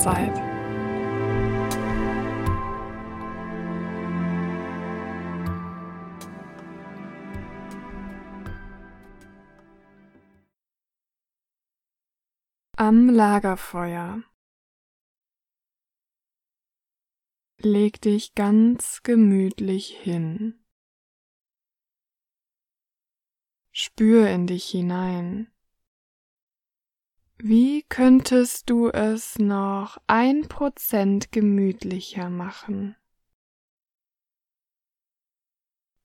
Zeit. Am Lagerfeuer. Leg dich ganz gemütlich hin. Spür in dich hinein. Wie könntest du es noch ein Prozent gemütlicher machen?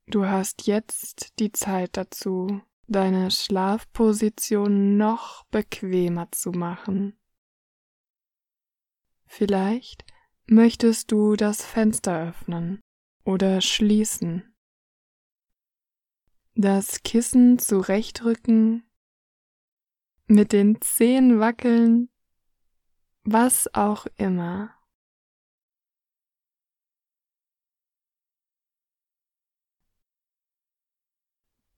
Du hast jetzt die Zeit dazu, deine Schlafposition noch bequemer zu machen. Vielleicht möchtest du das Fenster öffnen oder schließen, das Kissen zurechtrücken mit den Zehen wackeln, was auch immer.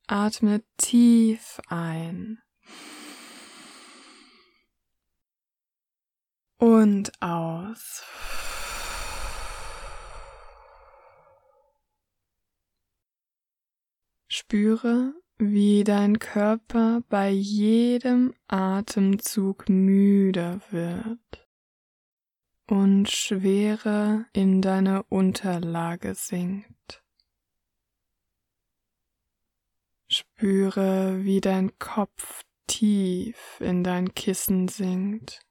Atme tief ein und aus. Spüre, wie dein Körper bei jedem Atemzug müder wird und schwerer in deine Unterlage sinkt. Spüre, wie dein Kopf tief in dein Kissen sinkt.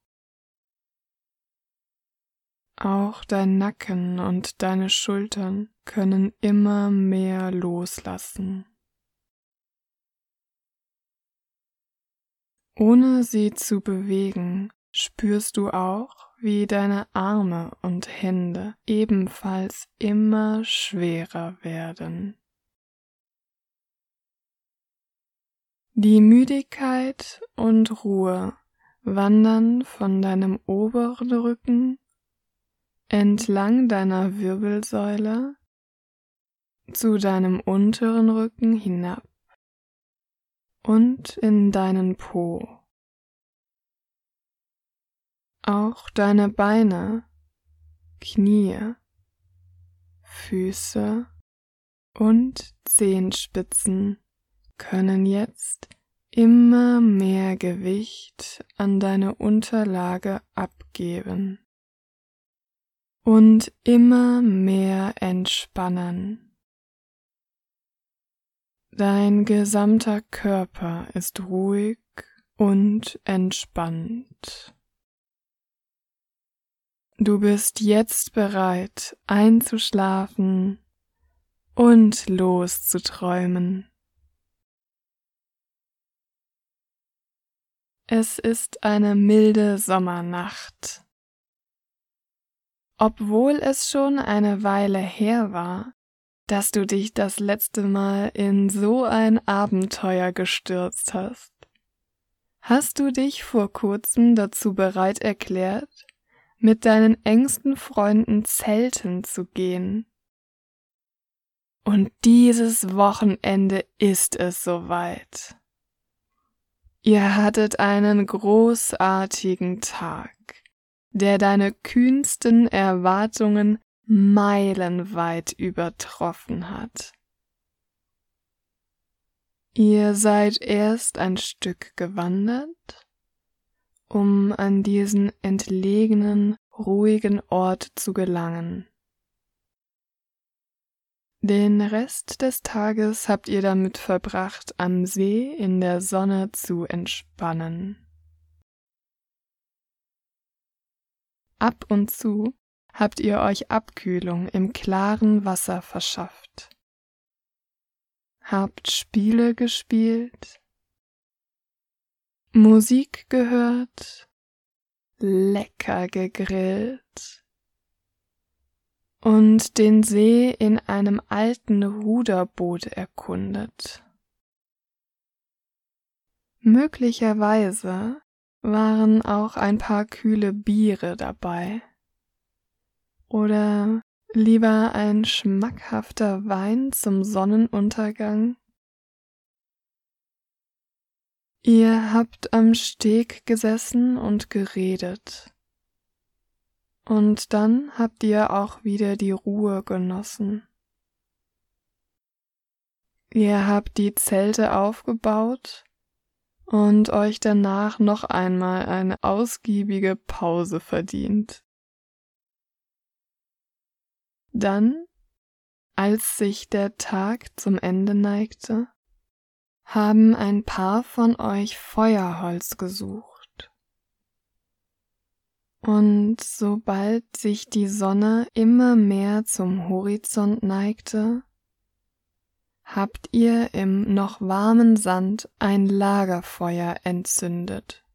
Auch dein Nacken und deine Schultern können immer mehr loslassen. Ohne sie zu bewegen, spürst du auch, wie deine Arme und Hände ebenfalls immer schwerer werden. Die Müdigkeit und Ruhe wandern von deinem oberen Rücken entlang deiner Wirbelsäule zu deinem unteren Rücken hinab und in deinen Po. Auch deine Beine, Knie, Füße und Zehenspitzen können jetzt immer mehr Gewicht an deine Unterlage abgeben und immer mehr entspannen. Dein gesamter Körper ist ruhig und entspannt. Du bist jetzt bereit einzuschlafen und loszuträumen. Es ist eine milde Sommernacht. Obwohl es schon eine Weile her war, dass du dich das letzte Mal in so ein Abenteuer gestürzt hast. Hast du dich vor kurzem dazu bereit erklärt, mit deinen engsten Freunden zelten zu gehen? Und dieses Wochenende ist es soweit. Ihr hattet einen großartigen Tag, der deine kühnsten Erwartungen meilenweit übertroffen hat. Ihr seid erst ein Stück gewandert, um an diesen entlegenen, ruhigen Ort zu gelangen. Den Rest des Tages habt ihr damit verbracht, am See in der Sonne zu entspannen. Ab und zu habt ihr euch Abkühlung im klaren Wasser verschafft. Habt Spiele gespielt, Musik gehört, lecker gegrillt und den See in einem alten Ruderboot erkundet. Möglicherweise waren auch ein paar kühle Biere dabei. Oder lieber ein schmackhafter Wein zum Sonnenuntergang? Ihr habt am Steg gesessen und geredet. Und dann habt ihr auch wieder die Ruhe genossen. Ihr habt die Zelte aufgebaut und euch danach noch einmal eine ausgiebige Pause verdient. Dann, als sich der Tag zum Ende neigte, haben ein paar von euch Feuerholz gesucht. Und sobald sich die Sonne immer mehr zum Horizont neigte, habt ihr im noch warmen Sand ein Lagerfeuer entzündet.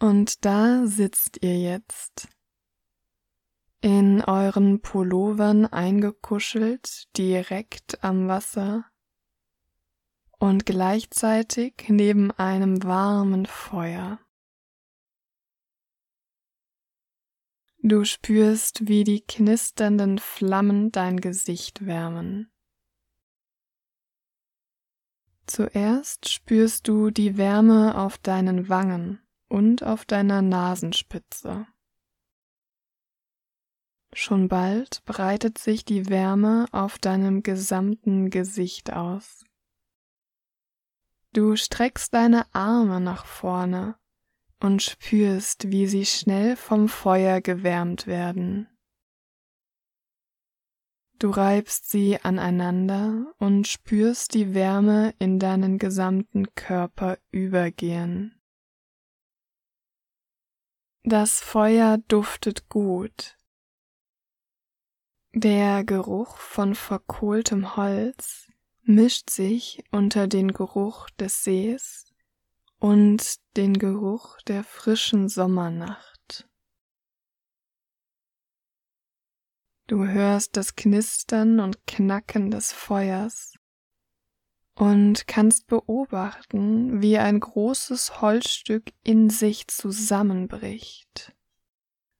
Und da sitzt ihr jetzt, in euren Pullovern eingekuschelt direkt am Wasser und gleichzeitig neben einem warmen Feuer. Du spürst, wie die knisternden Flammen dein Gesicht wärmen. Zuerst spürst du die Wärme auf deinen Wangen und auf deiner Nasenspitze. Schon bald breitet sich die Wärme auf deinem gesamten Gesicht aus. Du streckst deine Arme nach vorne und spürst, wie sie schnell vom Feuer gewärmt werden. Du reibst sie aneinander und spürst die Wärme in deinen gesamten Körper übergehen. Das Feuer duftet gut. Der Geruch von verkohltem Holz mischt sich unter den Geruch des Sees und den Geruch der frischen Sommernacht. Du hörst das Knistern und Knacken des Feuers und kannst beobachten, wie ein großes Holzstück in sich zusammenbricht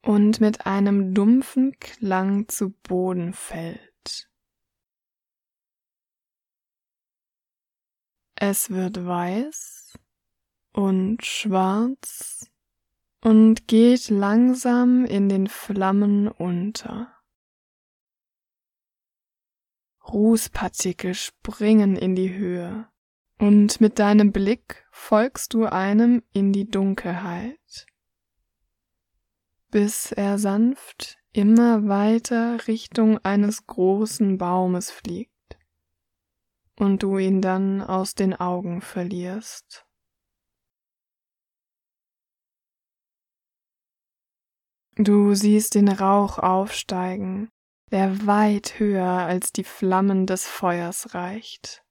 und mit einem dumpfen Klang zu Boden fällt. Es wird weiß und schwarz und geht langsam in den Flammen unter. Rußpartikel springen in die Höhe, und mit deinem Blick folgst du einem in die Dunkelheit, bis er sanft immer weiter Richtung eines großen Baumes fliegt und du ihn dann aus den Augen verlierst. Du siehst den Rauch aufsteigen, der weit höher als die Flammen des Feuers reicht.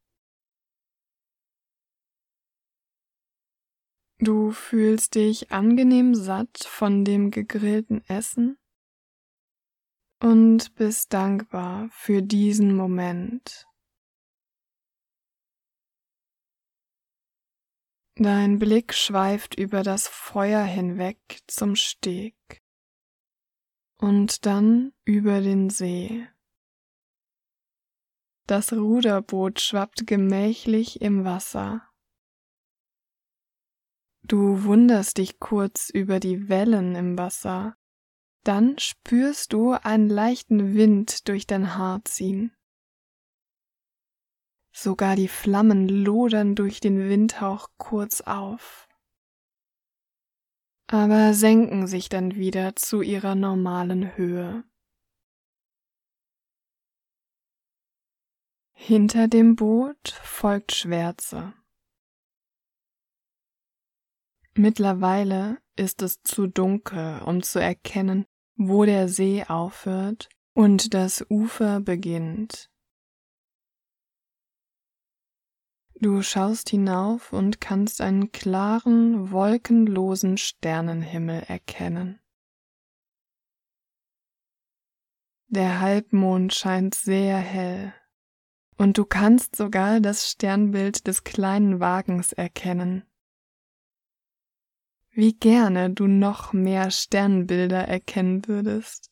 Du fühlst dich angenehm satt von dem gegrillten Essen und bist dankbar für diesen Moment. Dein Blick schweift über das Feuer hinweg zum Steg und dann über den See. Das Ruderboot schwappt gemächlich im Wasser. Du wunderst dich kurz über die Wellen im Wasser, dann spürst du einen leichten Wind durch dein Haar ziehen. Sogar die Flammen lodern durch den Windhauch kurz auf aber senken sich dann wieder zu ihrer normalen Höhe. Hinter dem Boot folgt Schwärze. Mittlerweile ist es zu dunkel, um zu erkennen, wo der See aufhört und das Ufer beginnt. Du schaust hinauf und kannst einen klaren, wolkenlosen Sternenhimmel erkennen. Der Halbmond scheint sehr hell, und du kannst sogar das Sternbild des kleinen Wagens erkennen. Wie gerne du noch mehr Sternbilder erkennen würdest.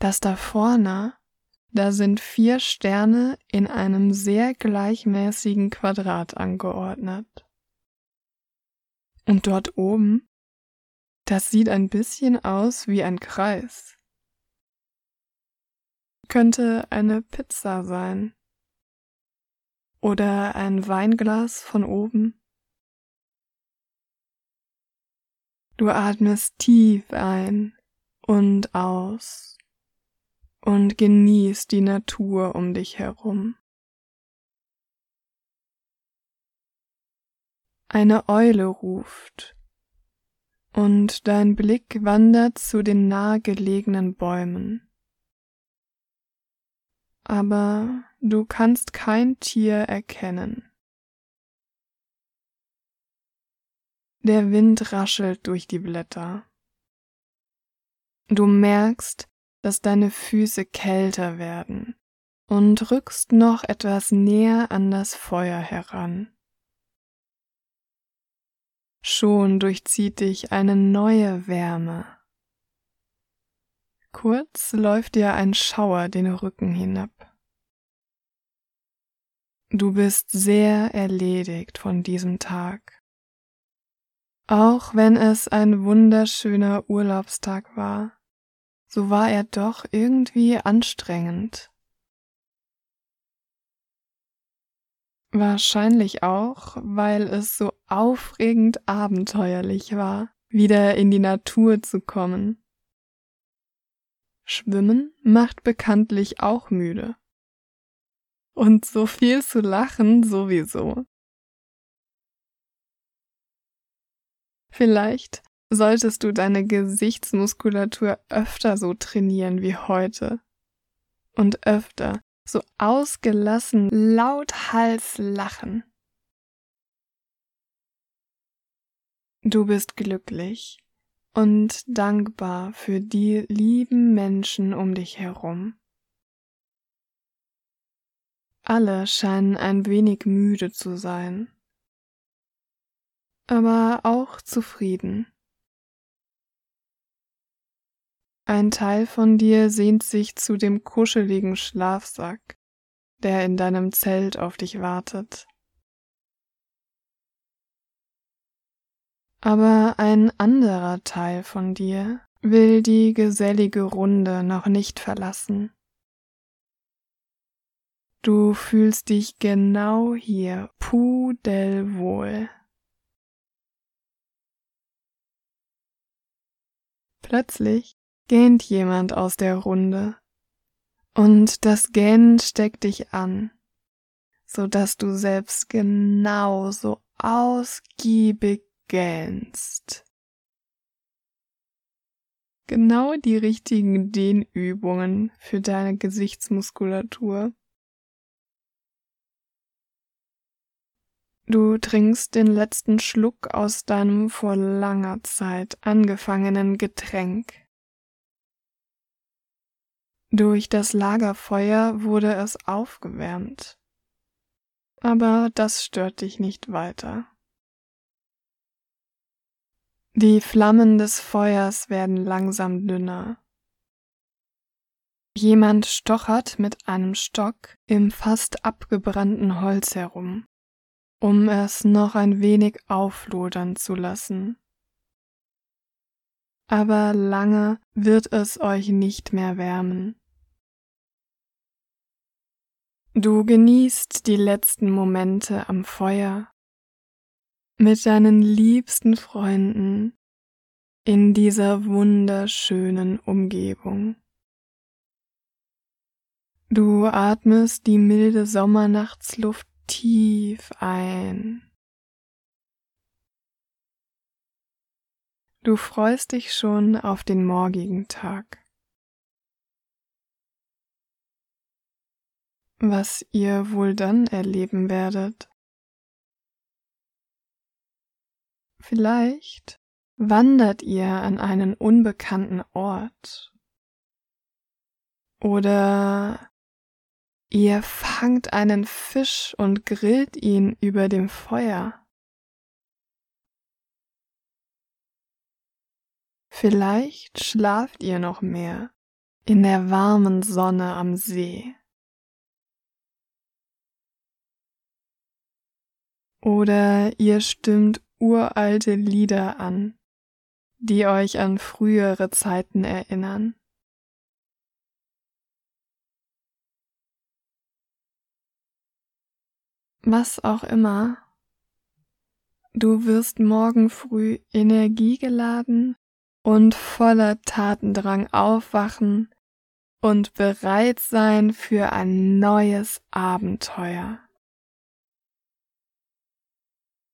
Das da vorne da sind vier Sterne in einem sehr gleichmäßigen Quadrat angeordnet. Und dort oben, das sieht ein bisschen aus wie ein Kreis. Könnte eine Pizza sein. Oder ein Weinglas von oben. Du atmest tief ein und aus und genießt die Natur um dich herum. Eine Eule ruft und dein Blick wandert zu den nahegelegenen Bäumen aber du kannst kein Tier erkennen. Der Wind raschelt durch die Blätter. Du merkst, dass deine Füße kälter werden und rückst noch etwas näher an das Feuer heran. Schon durchzieht dich eine neue Wärme. Kurz läuft dir ein Schauer den Rücken hinab. Du bist sehr erledigt von diesem Tag. Auch wenn es ein wunderschöner Urlaubstag war, so war er doch irgendwie anstrengend. Wahrscheinlich auch, weil es so aufregend abenteuerlich war, wieder in die Natur zu kommen Schwimmen macht bekanntlich auch müde. Und so viel zu lachen sowieso. Vielleicht solltest du deine Gesichtsmuskulatur öfter so trainieren wie heute. Und öfter so ausgelassen lauthals lachen. Du bist glücklich und dankbar für die lieben Menschen um dich herum. Alle scheinen ein wenig müde zu sein, aber auch zufrieden. Ein Teil von dir sehnt sich zu dem kuscheligen Schlafsack, der in deinem Zelt auf dich wartet. Aber ein anderer Teil von dir will die gesellige Runde noch nicht verlassen. Du fühlst dich genau hier pudelwohl. Plötzlich gähnt jemand aus der Runde und das Gähnen steckt dich an, so dass du selbst genauso ausgiebig gähnst. Genau die richtigen Dehnübungen für deine Gesichtsmuskulatur. Du trinkst den letzten Schluck aus deinem vor langer Zeit angefangenen Getränk. Durch das Lagerfeuer wurde es aufgewärmt. Aber das stört dich nicht weiter. Die Flammen des Feuers werden langsam dünner. Jemand stochert mit einem Stock im fast abgebrannten Holz herum, um es noch ein wenig auflodern zu lassen. Aber lange wird es euch nicht mehr wärmen. Du genießt die letzten Momente am Feuer mit deinen liebsten Freunden in dieser wunderschönen Umgebung. Du atmest die milde Sommernachtsluft tief ein. Du freust dich schon auf den morgigen Tag. Was ihr wohl dann erleben werdet. Vielleicht wandert ihr an einen unbekannten Ort. Oder ihr fangt einen Fisch und grillt ihn über dem Feuer. Vielleicht schlaft ihr noch mehr in der warmen Sonne am See. Oder ihr stimmt uralte Lieder an, die euch an frühere Zeiten erinnern. Was auch immer, du wirst morgen früh energiegeladen und voller Tatendrang aufwachen und bereit sein für ein neues Abenteuer.